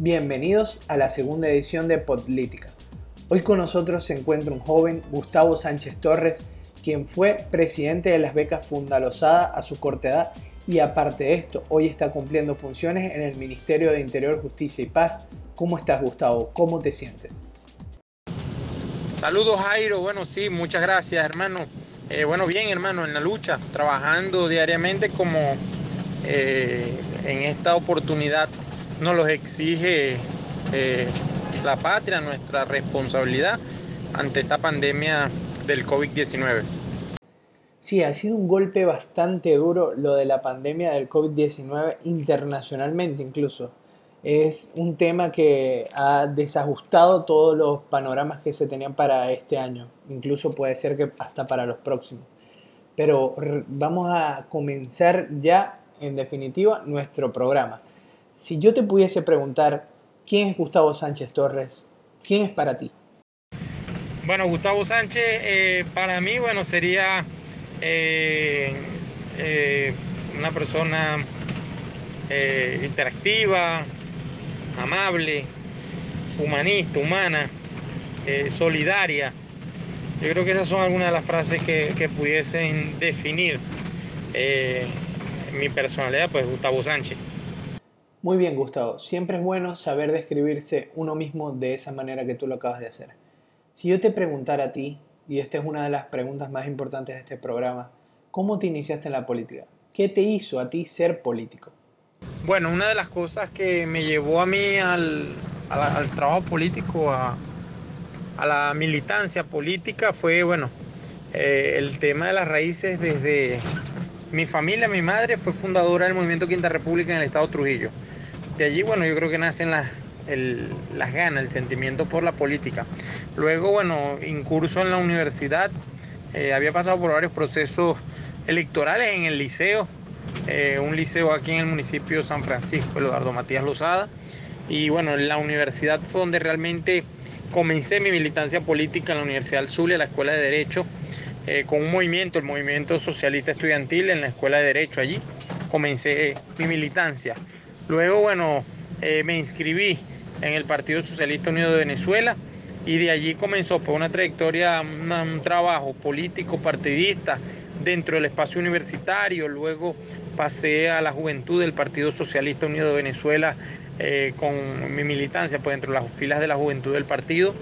Bienvenidos a la segunda edición de Política. Hoy con nosotros se encuentra un joven, Gustavo Sánchez Torres, quien fue presidente de las becas Fundalosada a su corta edad y aparte de esto, hoy está cumpliendo funciones en el Ministerio de Interior, Justicia y Paz. ¿Cómo estás, Gustavo? ¿Cómo te sientes? Saludos, Jairo. Bueno, sí, muchas gracias, hermano. Eh, bueno, bien, hermano, en la lucha, trabajando diariamente como eh, en esta oportunidad nos los exige eh, la patria, nuestra responsabilidad ante esta pandemia del COVID-19. Sí, ha sido un golpe bastante duro lo de la pandemia del COVID-19 internacionalmente incluso. Es un tema que ha desajustado todos los panoramas que se tenían para este año, incluso puede ser que hasta para los próximos. Pero vamos a comenzar ya, en definitiva, nuestro programa. Si yo te pudiese preguntar, ¿quién es Gustavo Sánchez Torres? ¿Quién es para ti? Bueno, Gustavo Sánchez, eh, para mí, bueno, sería eh, eh, una persona interactiva, amable, humanista, humana, solidaria. Yo creo que esas son algunas de las frases que, que pudiesen definir mi personalidad, pues Gustavo Sánchez. Muy bien, Gustavo. Siempre es bueno saber describirse uno mismo de esa manera que tú lo acabas de hacer. Si yo te preguntara a ti, y esta es una de las preguntas más importantes de este programa, ¿cómo te iniciaste en la política? ¿Qué te hizo a ti ser político? Bueno, una de las cosas que me llevó a mí al, trabajo político, a, la militancia política, fue, bueno, eh, el tema de las raíces desde mi familia, mi madre fue fundadora del movimiento Quinta República en el estado Trujillo de allí, bueno, yo creo que nacen las, ganas, el sentimiento por la política. Luego, bueno, incurso en la universidad, eh, había pasado por varios procesos electorales en el liceo, eh, un liceo aquí en el municipio de San Francisco, Eduardo Matías Lozada. Y bueno, en la universidad fue donde realmente comencé mi militancia política en la Universidad del Zulia, la Escuela de Derecho, eh, con un movimiento, el Movimiento Socialista Estudiantil en la Escuela de Derecho allí. Comencé mi militancia. Luego, bueno, eh, me inscribí en el Partido Socialista Unido de Venezuela y de allí comenzó por una trayectoria, un, trabajo político, partidista dentro del espacio universitario. Luego pasé a la juventud del Partido Socialista Unido de Venezuela eh, con mi militancia pues, dentro de las filas de la juventud del partido,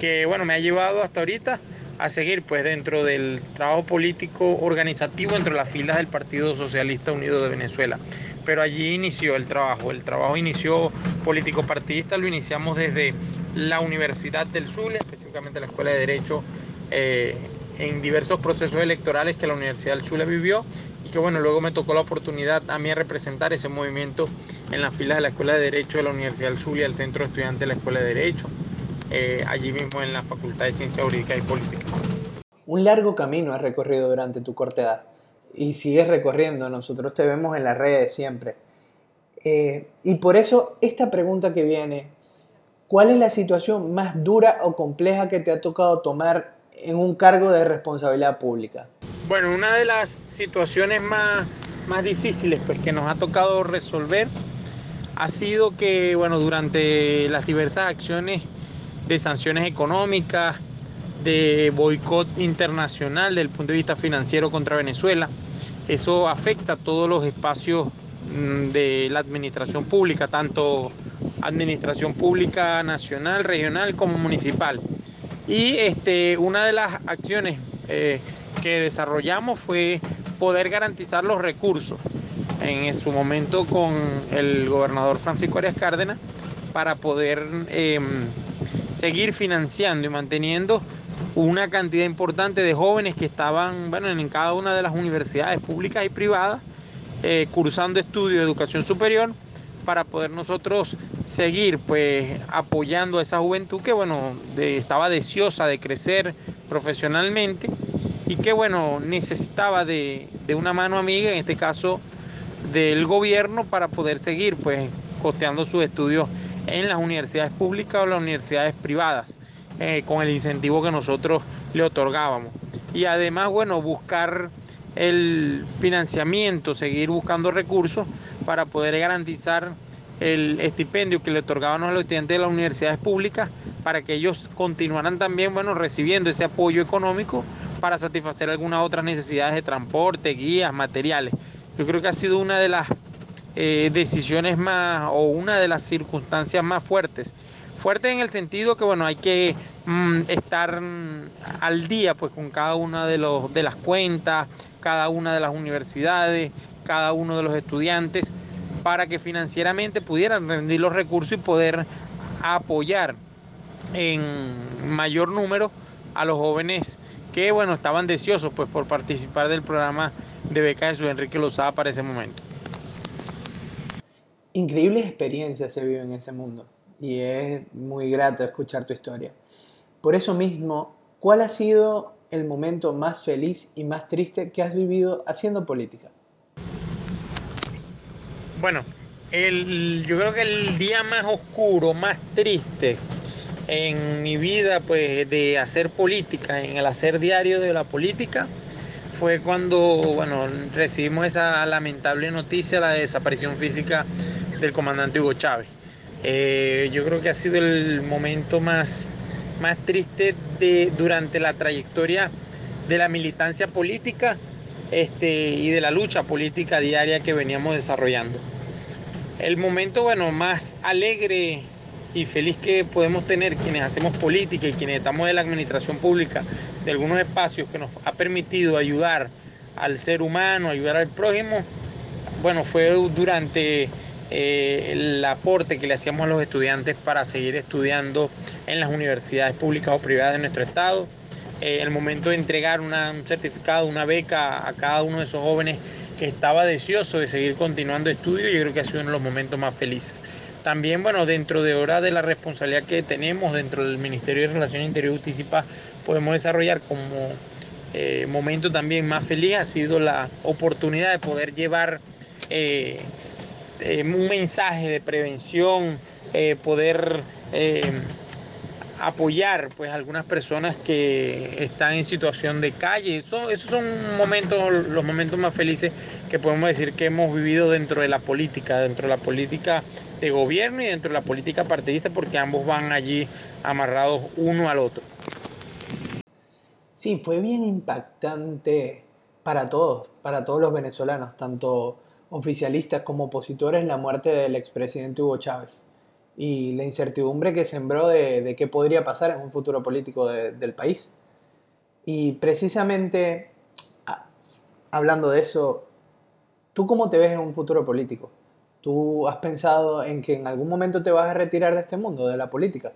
que bueno, me ha llevado hasta ahorita a seguir pues dentro del trabajo político organizativo entre las filas del Partido Socialista Unido de Venezuela. Pero allí inició el trabajo, el trabajo inició político partidista, lo iniciamos desde la Universidad del Zulia, específicamente la Escuela de Derecho, eh, en diversos procesos electorales que la Universidad del Zulia vivió y que bueno, luego me tocó la oportunidad a mí representar ese movimiento en las filas de la Escuela de Derecho de la Universidad del Zulia, el Centro de Estudiantes de la Escuela de Derecho. Eh, allí mismo en la Facultad de Ciencia Jurídica y Política. Un largo camino has recorrido durante tu corta edad y sigues recorriendo, nosotros te vemos en las redes siempre. Eh, y por eso esta pregunta que viene, ¿cuál es la situación más dura o compleja que te ha tocado tomar en un cargo de responsabilidad pública? Bueno, una de las situaciones más, más difíciles pues, que nos ha tocado resolver ha sido que, bueno, durante las diversas acciones de sanciones económicas, de boicot internacional desde el punto de vista financiero contra Venezuela. Eso afecta a todos los espacios mm, de la administración pública, tanto administración pública nacional, regional como municipal. Y este, una de las acciones eh, que desarrollamos fue poder garantizar los recursos en su momento con el gobernador Francisco Arias Cárdenas para poder em, seguir financiando y manteniendo una cantidad importante de jóvenes que estaban bueno, en cada una de las universidades públicas y privadas eh, cursando estudios de educación superior para poder nosotros seguir pues apoyando a esa juventud que bueno estaba deseosa de crecer profesionalmente y que bueno necesitaba de, de, una mano amiga en este caso del gobierno para poder seguir pues costeando sus estudios en las universidades públicas o las universidades privadas, eh, con el incentivo que nosotros le otorgábamos. Y además, bueno, buscar el financiamiento, seguir buscando recursos para poder garantizar el estipendio que le otorgaban a los estudiantes de las universidades públicas para que ellos continuaran también, bueno, recibiendo ese apoyo económico para satisfacer algunas otras necesidades de transporte, guías, materiales. Yo creo que ha sido una de las eh, decisiones más o una de las circunstancias más fuertes. Fuerte en el sentido que, bueno, hay que mm, estar mm, al día pues con cada una de, los, de las cuentas, cada una de las universidades, cada uno de los estudiantes para que financieramente pudieran rendir los recursos y poder apoyar en mayor número a los jóvenes que bueno estaban deseosos pues por participar del programa de beca de su Enrique Lozada para ese momento. Increíbles experiencias se viven en ese mundo y es muy grato escuchar tu historia. Por eso mismo, ¿cuál ha sido el momento más feliz y más triste que has vivido haciendo política? Bueno, el, yo creo que el día más oscuro, más triste en mi vida, pues de hacer política, en el hacer diario de la política, fue cuando, bueno, recibimos esa lamentable noticia, la desaparición física del comandante Hugo Chávez. Eh, yo creo que ha sido el momento más, más triste de, durante la trayectoria de la militancia política este, y de la lucha política diaria que veníamos desarrollando. El momento, bueno, más alegre y feliz que podemos tener quienes hacemos política y quienes estamos en la administración pública de algunos espacios que nos ha permitido ayudar al ser humano, ayudar al prójimo, bueno, fue durante eh, el aporte que le hacíamos a los estudiantes para seguir estudiando en las universidades públicas o privadas de nuestro estado eh, el momento de entregar un certificado, una beca a cada uno de esos jóvenes que estaba deseoso de seguir continuando estudios, yo creo que ha sido uno de los momentos más felices. También, bueno, dentro de hora de la responsabilidad que tenemos dentro del Ministerio de Relaciones Interior y Justicia podemos desarrollar como eh, momento también más feliz ha sido la oportunidad de poder llevar eh, un mensaje de prevención, poder apoyar pues algunas personas que están en situación de calle. Eso, esos son momentos, los momentos más felices que podemos decir que hemos vivido dentro de la política, dentro de la política de gobierno y dentro de la política partidista, porque ambos van allí amarrados uno al otro. Sí, fue bien impactante para todos, para todos los venezolanos, tanto oficialistas como opositores, la muerte del expresidente Hugo Chávez y la incertidumbre que sembró de, qué podría pasar en un futuro político del país. Y precisamente, hablando de eso, ¿tú cómo te ves en un futuro político? ¿Tú has pensado en que en algún momento te vas a retirar de este mundo, de la política?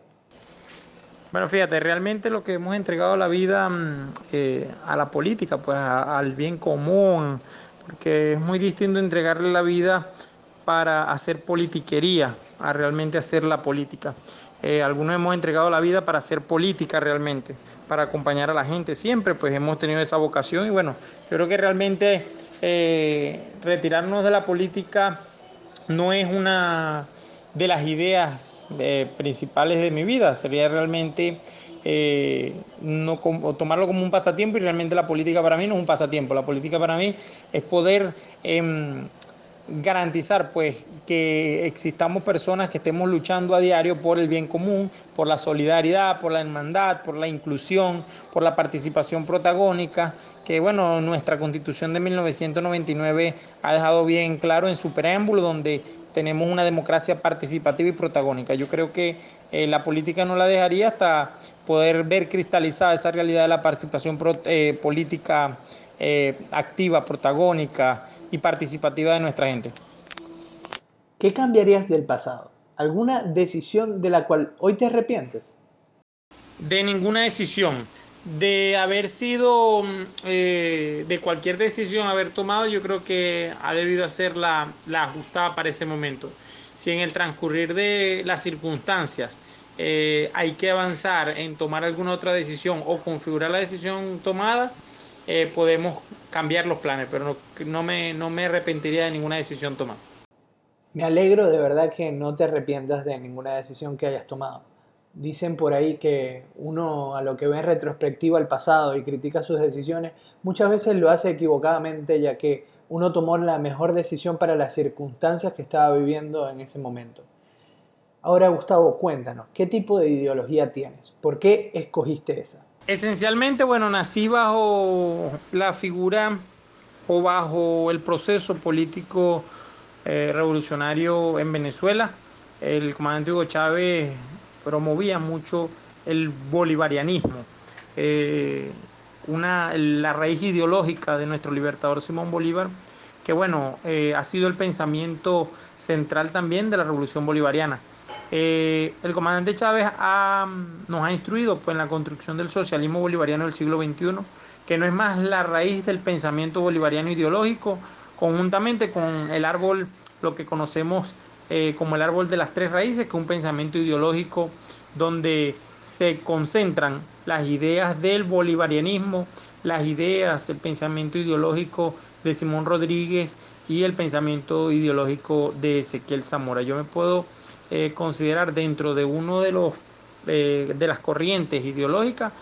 Bueno, fíjate, realmente lo que hemos entregado la vida mm, eh, a la política, pues al bien común, porque es muy distinto entregarle la vida para hacer politiquería, a realmente hacer la política. Eh, algunos hemos entregado la vida para hacer política realmente, para acompañar a la gente. Siempre pues hemos tenido esa vocación y bueno, yo creo que realmente eh, retirarnos de la política no es una de las ideas eh, principales de mi vida, sería realmente no tomarlo como un pasatiempo y realmente la política para mí no es un pasatiempo, la política para mí es poder em, garantizar pues que existamos personas que estemos luchando a diario por el bien común, por la solidaridad, por la hermandad, por la inclusión, por la participación protagónica, que bueno, nuestra Constitución de 1999 ha dejado bien claro en su preámbulo donde tenemos una democracia participativa y protagónica. Yo creo que eh, la política no la dejaría hasta poder ver cristalizada esa realidad de la participación eh, política eh, activa, protagónica, y participativa de nuestra gente. ¿Qué cambiarías del pasado? ¿Alguna decisión de la cual hoy te arrepientes? De ninguna decisión. De haber sido, mm, eh, de cualquier decisión haber tomado, yo creo que ha debido ser la, ajustada para ese momento. Si en el transcurrir de las circunstancias eh, hay que avanzar en tomar alguna otra decisión o configurar la decisión tomada, eh, podemos cambiar los planes, pero no, me, no me arrepentiría de ninguna decisión tomada. Me alegro de verdad que no te arrepientas de ninguna decisión que hayas tomado. Dicen por ahí que uno a lo que ve en retrospectiva al pasado y critica sus decisiones, muchas veces lo hace equivocadamente ya que uno tomó la mejor decisión para las circunstancias que estaba viviendo en ese momento. Ahora, Gustavo, cuéntanos, ¿qué tipo de ideología tienes? ¿Por qué escogiste esa? Esencialmente, bueno, nací bajo la figura o bajo el proceso político eh, revolucionario en Venezuela. El comandante Hugo Chávez promovía mucho el bolivarianismo. Eh, una, la raíz ideológica de nuestro libertador Simón Bolívar, que bueno, eh, ha sido el pensamiento central también de la revolución bolivariana. Eh, el comandante Chávez nos ha instruido pues, en la construcción del socialismo bolivariano del siglo XXI, que no es más la raíz del pensamiento bolivariano ideológico, conjuntamente con el árbol, lo que conocemos eh, como el árbol de las tres raíces, que es un pensamiento ideológico donde se concentran las ideas del bolivarianismo, las ideas, el pensamiento ideológico de Simón Rodríguez y el pensamiento ideológico de Ezequiel Zamora. Yo me puedo eh, considerar dentro de uno de los eh, de las corrientes ideológicas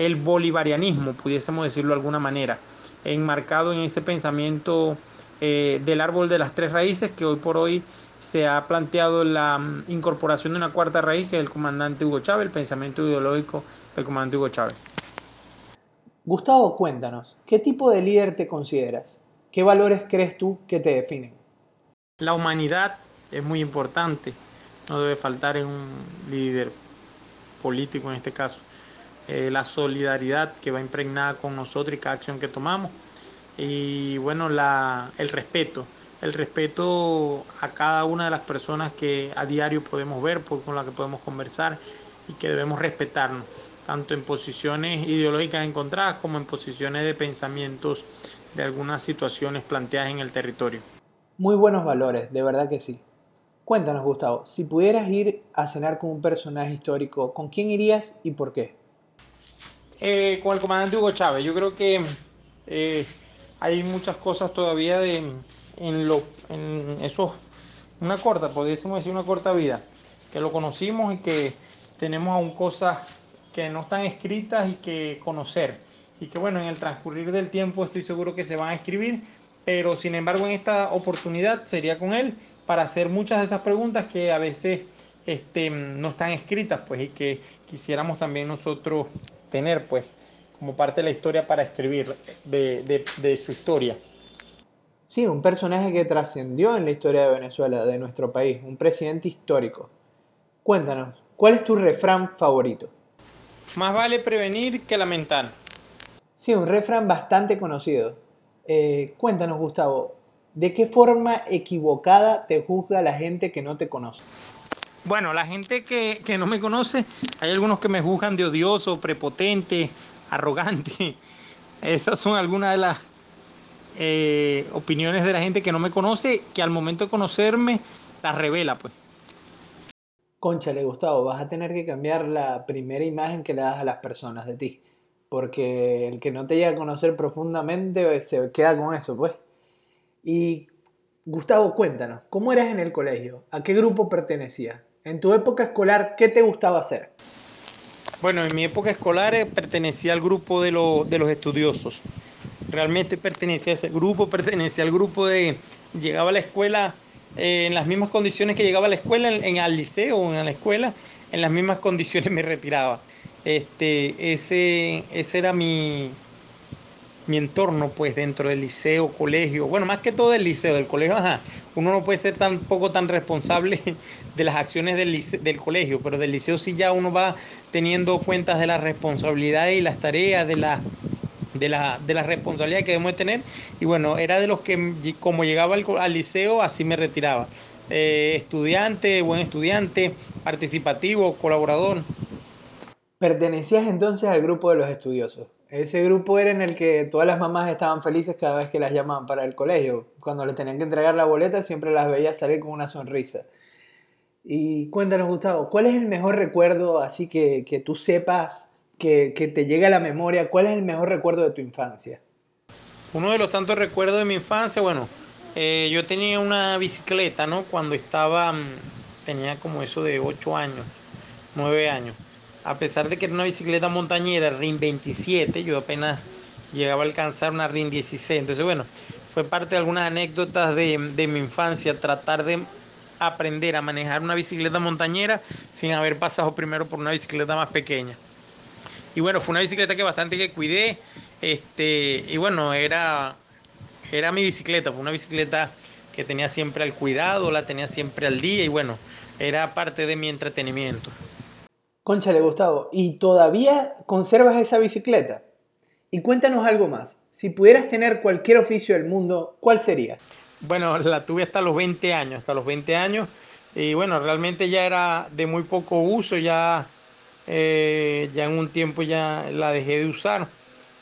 el bolivarianismo, pudiésemos decirlo de alguna manera, enmarcado en ese pensamiento del árbol de las tres raíces que hoy por hoy se ha planteado la mm, incorporación de una cuarta raíz que es el comandante Hugo Chávez, el pensamiento ideológico del comandante Hugo Chávez. Gustavo, cuéntanos, ¿qué tipo de líder te consideras? ¿Qué valores crees tú que te definen? La humanidad es muy importante, no debe faltar en un líder político en este caso. Eh, la solidaridad que va impregnada con nosotros y cada acción que tomamos. Y bueno, la, el respeto, el respeto a cada una de las personas que a diario podemos ver, con las que podemos conversar y que debemos respetarnos, tanto en posiciones ideológicas encontradas como en posiciones de pensamientos de algunas situaciones planteadas en el territorio. Muy buenos valores, de verdad que sí. Cuéntanos, Gustavo, si pudieras ir a cenar con un personaje histórico, ¿con quién irías y por qué? Eh, con el comandante Hugo Chávez. Yo creo que eh, hay muchas cosas todavía de, en, lo, en eso, una corta, podríamos decir una corta vida, que lo conocimos y que tenemos aún cosas que no están escritas y que conocer. Y que bueno, en el transcurrir del tiempo estoy seguro que se van a escribir, pero sin embargo en esta oportunidad sería con él para hacer muchas de esas preguntas que a veces este, no están escritas, pues, y que quisiéramos también nosotros tener, pues, como parte de la historia para escribir de, de su historia. Sí, un personaje que trascendió en la historia de Venezuela, de nuestro país, un presidente histórico. Cuéntanos, ¿cuál es tu refrán favorito? Más vale prevenir que lamentar. Sí, un refrán bastante conocido. Eh, cuéntanos, Gustavo, ¿de qué forma equivocada te juzga la gente que no te conoce? Bueno, la gente que, no me conoce, hay algunos que me juzgan de odioso, prepotente, arrogante. Esas son algunas de las eh, opiniones de la gente que no me conoce, que al momento de conocerme las revela, pues. Conchale, Gustavo, vas a tener que cambiar la primera imagen que le das a las personas de ti porque el que no te llega a conocer profundamente se queda con eso, pues. Y Gustavo, cuéntanos, ¿cómo eras en el colegio? ¿A qué grupo pertenecías? En tu época escolar, ¿qué te gustaba hacer? Bueno, en mi época escolar eh, pertenecía al grupo de, de los estudiosos. Realmente pertenecía a ese grupo, pertenecía al grupo de... Llegaba a la escuela eh, en las mismas condiciones que llegaba a la escuela, en, en el liceo en la escuela, en las mismas condiciones me retiraba. Este, ese, ese era mi, mi entorno, pues, dentro del liceo, colegio, bueno, más que todo del liceo, del colegio, ajá, uno no puede ser tampoco tan responsable de las acciones del, del colegio, pero del liceo sí ya uno va teniendo cuentas de las responsabilidades y las tareas, de la, de la, de la responsabilidad que debemos tener, y bueno, era de los que, como llegaba al, liceo, así me retiraba. Eh, estudiante, buen estudiante, participativo, colaborador. Pertenecías entonces al grupo de los estudiosos. Ese grupo era en el que todas las mamás estaban felices cada vez que las llamaban para el colegio. Cuando le tenían que entregar la boleta siempre las veía salir con una sonrisa. Y cuéntanos, Gustavo, ¿cuál es el mejor recuerdo así que, que tú sepas, que, que, te llegue a la memoria? ¿Cuál es el mejor recuerdo de tu infancia? Uno de los tantos recuerdos de mi infancia, bueno, eh, yo tenía una bicicleta, ¿no? Cuando estaba, mm, tenía como eso de 8 años, 9 años a pesar de que era una bicicleta montañera RIN 27, yo apenas llegaba a alcanzar una RIN 16. Entonces, bueno, fue parte de algunas anécdotas de, de mi infancia, tratar de aprender a manejar una bicicleta montañera sin haber pasado primero por una bicicleta más pequeña. Y bueno, fue una bicicleta que bastante que cuidé. Este, y bueno, era, era mi bicicleta, fue una bicicleta que tenía siempre al cuidado, la tenía siempre al día y bueno, era parte de mi entretenimiento. Conchale, Gustavo, ¿y todavía conservas esa bicicleta? Y cuéntanos algo más. Si pudieras tener cualquier oficio del mundo, ¿cuál sería? Bueno, la tuve hasta los 20 años, hasta los 20 años. Y bueno, realmente ya era de muy poco uso, ya, eh, ya en un tiempo ya la dejé de usar.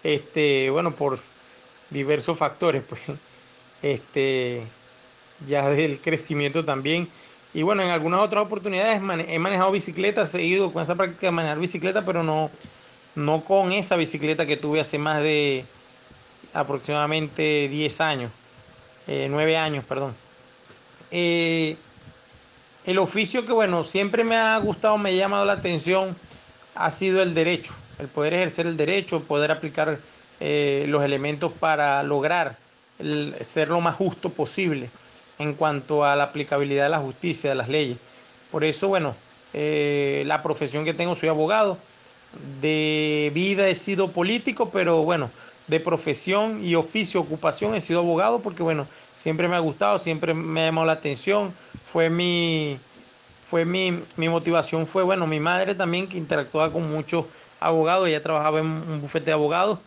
Este, bueno, por diversos factores, pues. Este, ya del crecimiento también. Y bueno, en algunas otras oportunidades he manejado bicicletas, he ido con esa práctica de manejar bicicleta, pero no, no con esa bicicleta que tuve hace más de aproximadamente 10 años, eh, 9 años, perdón. Eh, el oficio que, bueno, siempre me ha gustado, me ha llamado la atención, ha sido el derecho, el poder ejercer el derecho, poder aplicar eh, los elementos para lograr el, ser lo más justo posible en cuanto a la aplicabilidad de la justicia, de las leyes. Por eso, bueno, eh, la profesión que tengo, soy abogado, de vida he sido político, pero bueno, de profesión y oficio, ocupación he sido abogado porque bueno, siempre me ha gustado, siempre me ha llamado la atención, fue mi, fue mi, mi motivación fue, bueno, mi madre también que interactuaba con muchos abogados, ella trabajaba en un bufete de abogados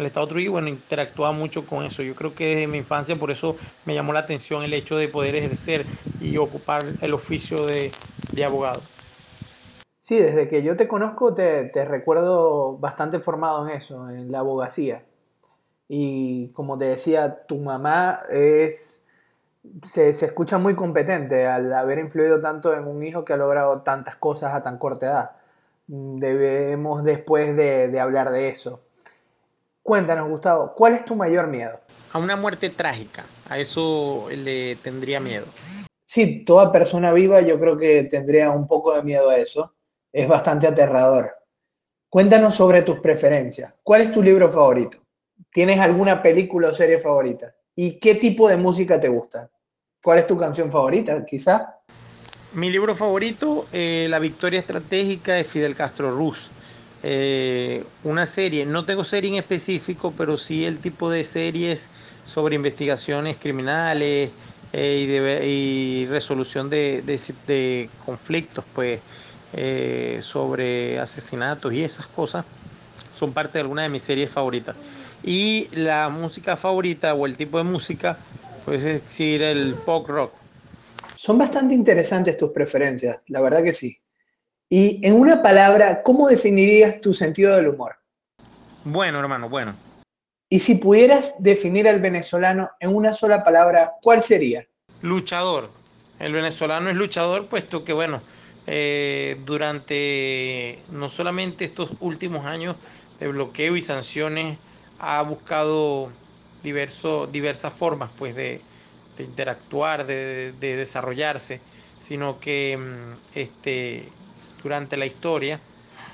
el Estado Trujillo, bueno, interactuaba mucho con eso. Yo creo que desde mi infancia por eso me llamó la atención el hecho de poder ejercer y ocupar el oficio de, abogado. Sí, desde que yo te conozco te, te, recuerdo bastante formado en eso, en la abogacía. Y como te decía, tu mamá es, se, se, escucha muy competente al haber influido tanto en un hijo que ha logrado tantas cosas a tan corta edad. Debemos después de, de hablar de eso. Cuéntanos, Gustavo, ¿cuál es tu mayor miedo? A una muerte trágica, a eso le tendría miedo. Sí, toda persona viva yo creo que tendría un poco de miedo a eso. Es bastante aterrador. Cuéntanos sobre tus preferencias. ¿Cuál es tu libro favorito? ¿Tienes alguna película o serie favorita? ¿Y qué tipo de música te gusta? ¿Cuál es tu canción favorita, quizá? Mi libro favorito, eh, La Victoria Estratégica de Fidel Castro Ruz. Eh, una serie, no tengo serie en específico, pero sí el tipo de series sobre investigaciones criminales eh, y, resolución de, conflictos, pues eh, sobre asesinatos y esas cosas son parte de alguna de mis series favoritas. Y la música favorita o el tipo de música, pues es decir, el pop rock. Son bastante interesantes tus preferencias, la verdad que sí. Y en una palabra, ¿cómo definirías tu sentido del humor? Bueno, hermano, bueno. Y si pudieras definir al venezolano en una sola palabra, ¿cuál sería? Luchador. El venezolano es luchador, puesto que, bueno, eh, durante no solamente estos últimos años de bloqueo y sanciones, ha buscado diverso, diversas formas pues, de, interactuar, de, de, desarrollarse, sino que mm, este, durante la historia,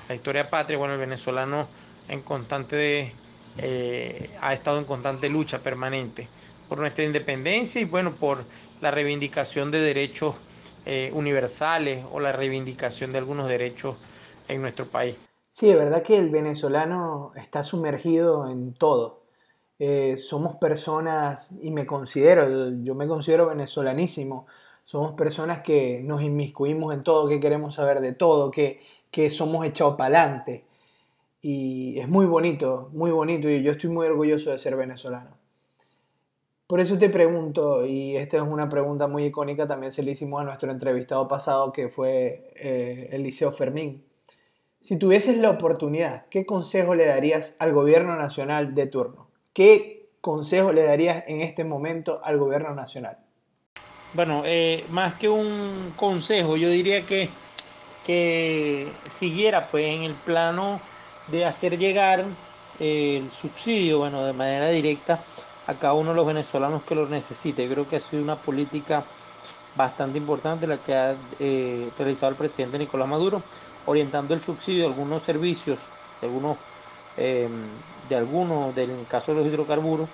la historia patria, bueno, el venezolano en constante eh, ha estado en constante lucha permanente por nuestra independencia y bueno, por la reivindicación de derechos eh, universales o la reivindicación de algunos derechos en nuestro país. Sí, de verdad que el venezolano está sumergido en todo. Eh, somos personas, y me considero, yo me considero venezolanísimo, somos personas que nos inmiscuimos en todo, que queremos saber de todo, que, que somos echados para adelante. Y es muy bonito, muy bonito, y yo estoy muy orgulloso de ser venezolano. Por eso te pregunto, y esta es una pregunta muy icónica, también se le hicimos a nuestro entrevistado pasado, que fue eh, Eliseo Fermín. Si tuvieses la oportunidad, ¿qué consejo le darías al gobierno nacional de turno? ¿Qué consejo le darías en este momento al gobierno nacional? Bueno, eh, más que un consejo, yo diría que, que siguiera pues en el plano de hacer llegar eh, el subsidio, bueno, de manera directa a cada uno de los venezolanos que lo necesite. Creo que ha sido una política bastante importante la que ha eh, realizado el presidente Nicolás Maduro, orientando el subsidio a algunos servicios, algunos de algunos, del caso de los hidrocarburos,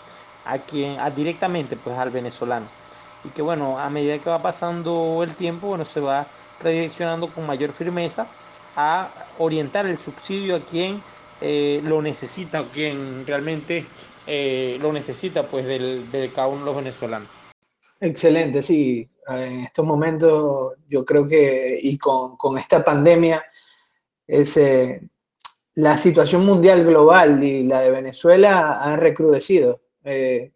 a quien, a, directamente pues al venezolano. Y que bueno, a medida que va pasando el tiempo, bueno, se va redireccionando con mayor firmeza a orientar el subsidio a quien eh, lo necesita, o quien realmente eh, lo necesita pues del, de cada uno de los venezolanos. Excelente, sí. En estos momentos yo creo que, y con, con esta pandemia, ese, la situación mundial global y la de Venezuela han recrudecido. Eh,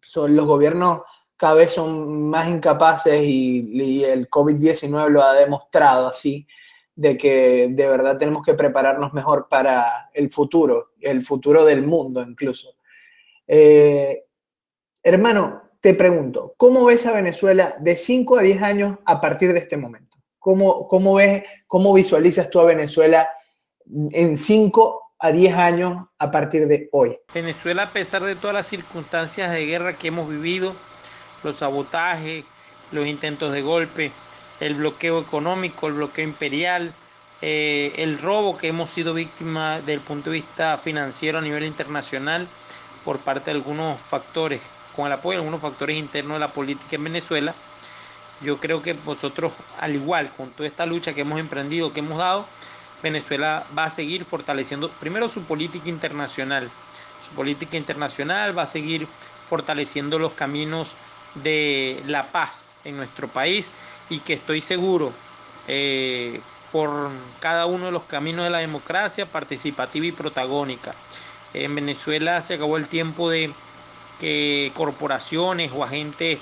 son, los gobiernos cada vez son más incapaces y, el COVID-19 lo ha demostrado así, de que de verdad tenemos que prepararnos mejor para el futuro, el futuro del mundo incluso. Eh, hermano, te pregunto, ¿cómo ves a Venezuela de 5 a 10 años a partir de este momento? ¿Cómo, cómo ves, cómo visualizas tú a Venezuela en 5 a 10 años a partir de hoy. Venezuela, a pesar de todas las circunstancias de guerra que hemos vivido, los sabotajes, los intentos de golpe, el bloqueo económico, el bloqueo imperial, eh, el robo que hemos sido víctimas desde el punto de vista financiero a nivel internacional por parte de algunos factores, con el apoyo de algunos factores internos de la política en Venezuela, yo creo que nosotros, al igual con toda esta lucha que hemos emprendido, que hemos dado, Venezuela va a seguir fortaleciendo primero su política internacional. Su política internacional va a seguir fortaleciendo los caminos de la paz en nuestro país y que estoy seguro eh, por cada uno de los caminos de la democracia participativa y protagónica. En Venezuela se acabó el tiempo de que corporaciones o agentes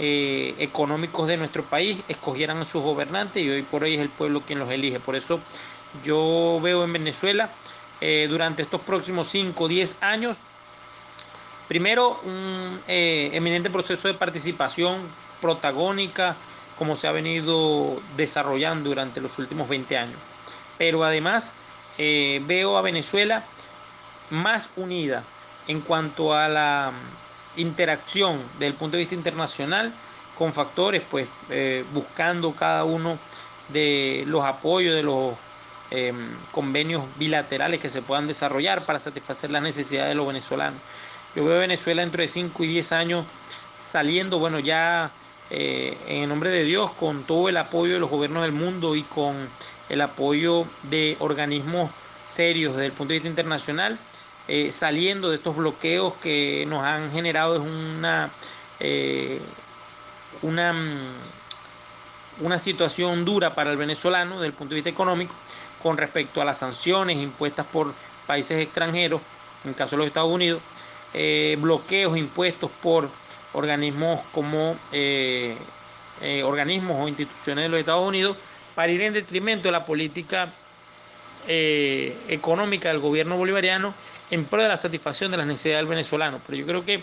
eh, económicos de nuestro país escogieran a sus gobernantes y hoy por hoy es el pueblo quien los elige. Por eso yo veo en Venezuela eh, durante estos próximos 5 o 10 años, primero un eh, eminente proceso de participación protagónica como se ha venido desarrollando durante los últimos 20 años. Pero además eh, veo a Venezuela más unida en cuanto a la interacción desde el punto de vista internacional con factores, pues buscando cada uno de los apoyos de los Em, convenios bilaterales que se puedan desarrollar para satisfacer las necesidades de los venezolanos. Yo veo a Venezuela dentro de 5 y 10 años saliendo, bueno, ya eh, en el nombre de Dios, con todo el apoyo de los gobiernos del mundo y con el apoyo de organismos serios desde el punto de vista internacional, eh, saliendo de estos bloqueos que nos han generado una, eh, una, una situación dura para el venezolano desde el punto de vista económico con respecto a las sanciones impuestas por países extranjeros, en caso de los Estados Unidos, eh, bloqueos impuestos por organismos como eh, eh, organismos o instituciones de los Estados Unidos para ir en detrimento de la política económica del gobierno bolivariano en pro de la satisfacción de las necesidades del venezolano. Pero yo creo que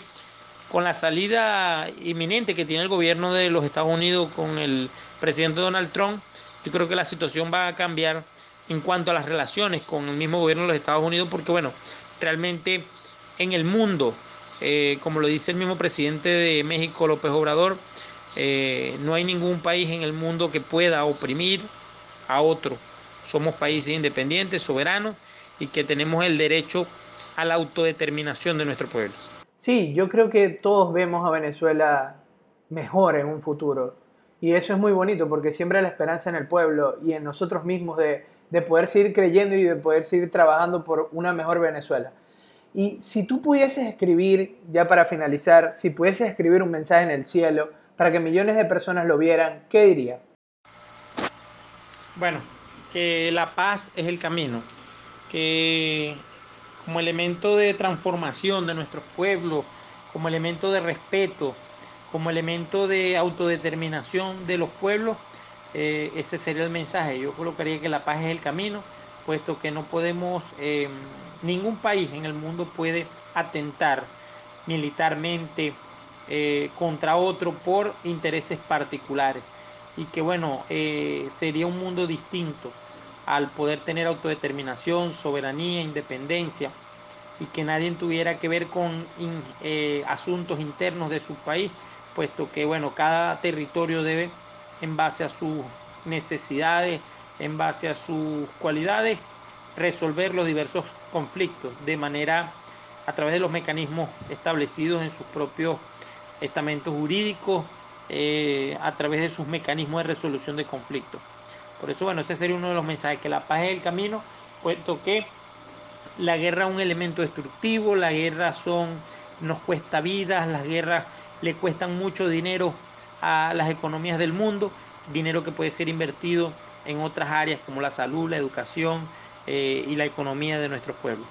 con la salida inminente que tiene el gobierno de los Estados Unidos con el presidente Donald Trump, yo creo que la situación va a cambiar en cuanto a las relaciones con el mismo gobierno de los Estados Unidos, porque bueno, realmente en el mundo, eh, como lo dice el mismo presidente de México, López Obrador, eh, no hay ningún país en el mundo que pueda oprimir a otro. Somos países independientes, soberanos y que tenemos el derecho a la autodeterminación de nuestro pueblo. Sí, yo creo que todos vemos a Venezuela mejor en un futuro. Y eso es muy bonito porque siembra la esperanza en el pueblo y en nosotros mismos de, de poder seguir creyendo y de poder seguir trabajando por una mejor Venezuela. Y si tú pudieses escribir, ya para finalizar, si pudieses escribir un mensaje en el cielo para que millones de personas lo vieran, ¿qué diría? Bueno, que la paz es el camino, que como elemento de transformación de nuestro pueblo, como elemento de respeto, como elemento de autodeterminación de los pueblos, eh, ese sería el mensaje. Yo colocaría que la paz es el camino, puesto que no podemos, em, ningún país en el mundo puede atentar militarmente eh, contra otro por intereses particulares. Y que bueno, eh, sería un mundo distinto al poder tener autodeterminación, soberanía, independencia y que nadie tuviera que ver con asuntos internos de su país, puesto que bueno, cada territorio debe en base a sus necesidades, en base a sus cualidades, resolver los diversos conflictos de manera a través de los mecanismos establecidos en sus propios estamentos jurídicos, eh, a través de sus mecanismos de resolución de conflictos. Por eso, bueno, ese sería uno de los mensajes, que la paz es el camino, puesto que la guerra es un elemento destructivo, la guerra son, nos cuesta vidas, las guerras le cuestan mucho dinero a las economías del mundo, dinero que puede ser invertido en otras áreas como la salud, la educación eh, y la economía de nuestros pueblos.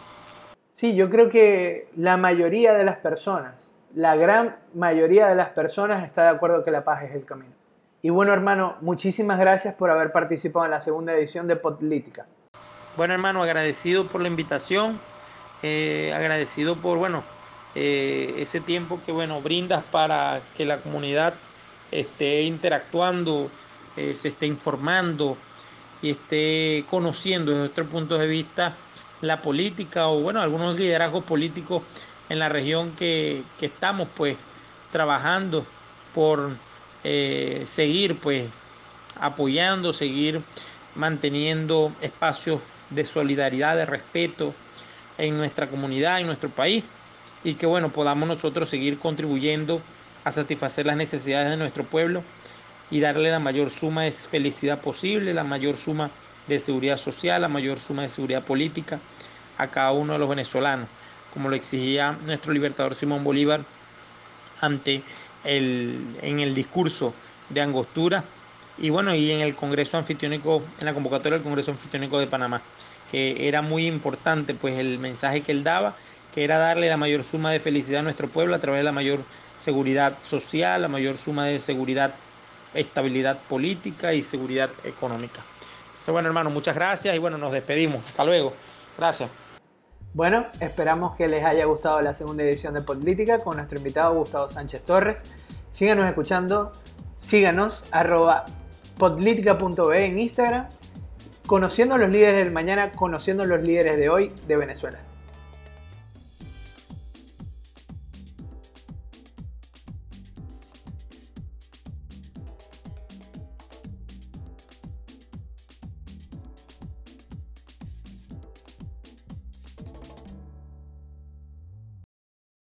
Sí, yo creo que la mayoría de las personas, la gran mayoría de las personas está de acuerdo que la paz es el camino. Y bueno, hermano, muchísimas gracias por haber participado en la segunda edición de Política. Bueno, hermano, agradecido por la invitación, eh, agradecido por, bueno, eh, ese tiempo que, bueno, brindas para que la comunidad esté interactuando, eh, se esté informando y esté conociendo desde otro punto de vista la política o bueno, algunos liderazgos políticos en la región que, estamos pues trabajando por eh, seguir pues apoyando, seguir manteniendo espacios de solidaridad, de respeto en nuestra comunidad, en nuestro país y que bueno, podamos nosotros seguir contribuyendo a satisfacer las necesidades de nuestro pueblo y darle la mayor suma de felicidad posible, la mayor suma de seguridad social, la mayor suma de seguridad política a cada uno de los venezolanos, como lo exigía nuestro libertador Simón Bolívar ante el, en el discurso de Angostura y bueno, y en el Congreso Anfitriónico, en la convocatoria del Congreso Anfitriónico de Panamá, que era muy importante pues el mensaje que él daba, que era darle la mayor suma de felicidad a nuestro pueblo a través de la mayor seguridad social, la mayor suma de seguridad, estabilidad política y seguridad económica. Entonces, bueno, hermano, muchas gracias y bueno, nos despedimos. Hasta luego. Gracias. Bueno, esperamos que les haya gustado la segunda edición de Política con nuestro invitado Gustavo Sánchez Torres. Síganos escuchando, síganos, arroba podlítica.be en Instagram, conociendo a los líderes del mañana, conociendo a los líderes de hoy de Venezuela.